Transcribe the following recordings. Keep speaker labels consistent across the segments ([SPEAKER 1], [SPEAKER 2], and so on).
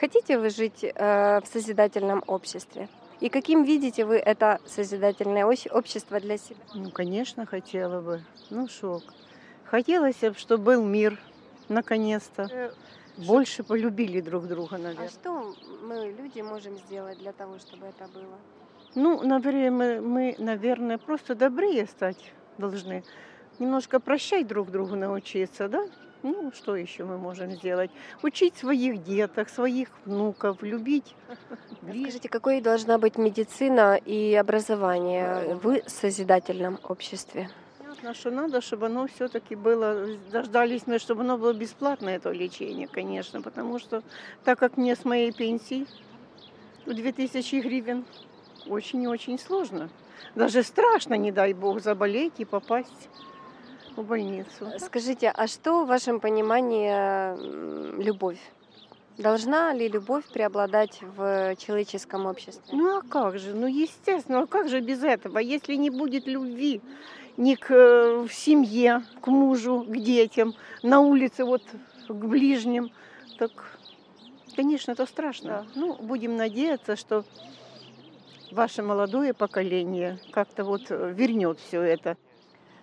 [SPEAKER 1] Хотите вы жить э, в созидательном обществе? И каким видите вы это созидательное общество для себя?
[SPEAKER 2] Ну, конечно, хотела бы. Ну, шок. Хотелось бы, чтобы был мир, наконец-то. Э, Больше полюбили друг друга,
[SPEAKER 1] А
[SPEAKER 2] наверное.
[SPEAKER 1] что мы, люди, можем сделать для того, чтобы это было?
[SPEAKER 2] Ну, например, мы, мы, наверное, просто добрее стать должны. Немножко прощать друг другу научиться, да? Ну, что еще мы можем сделать? Учить своих деток, своих внуков, любить.
[SPEAKER 1] Скажите, какой должна быть медицина и образование в созидательном обществе?
[SPEAKER 2] Понятно, что надо, чтобы оно все-таки было, дождались мы, чтобы оно было бесплатное, это лечение, конечно, потому что так как мне с моей пенсии 2000 гривен очень и очень сложно. Даже страшно, не дай бог, заболеть и попасть в больницу.
[SPEAKER 1] Скажите, а что в вашем понимании любовь? Должна ли любовь преобладать в человеческом обществе?
[SPEAKER 2] Ну а как же? Ну естественно, а как же без этого? Если не будет любви ни к э, в семье, к мужу, к детям, на улице, вот к ближним, так, конечно, это страшно. Ну, будем надеяться, что ваше молодое поколение как-то вот э, вернет все это.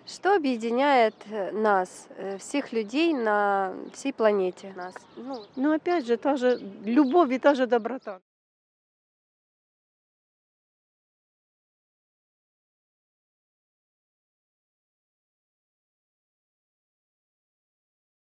[SPEAKER 1] Что объединяет э, нас, э, всех людей на всей планете? Нас. Ну,
[SPEAKER 2] Но опять же, та же любовь и та же доброта.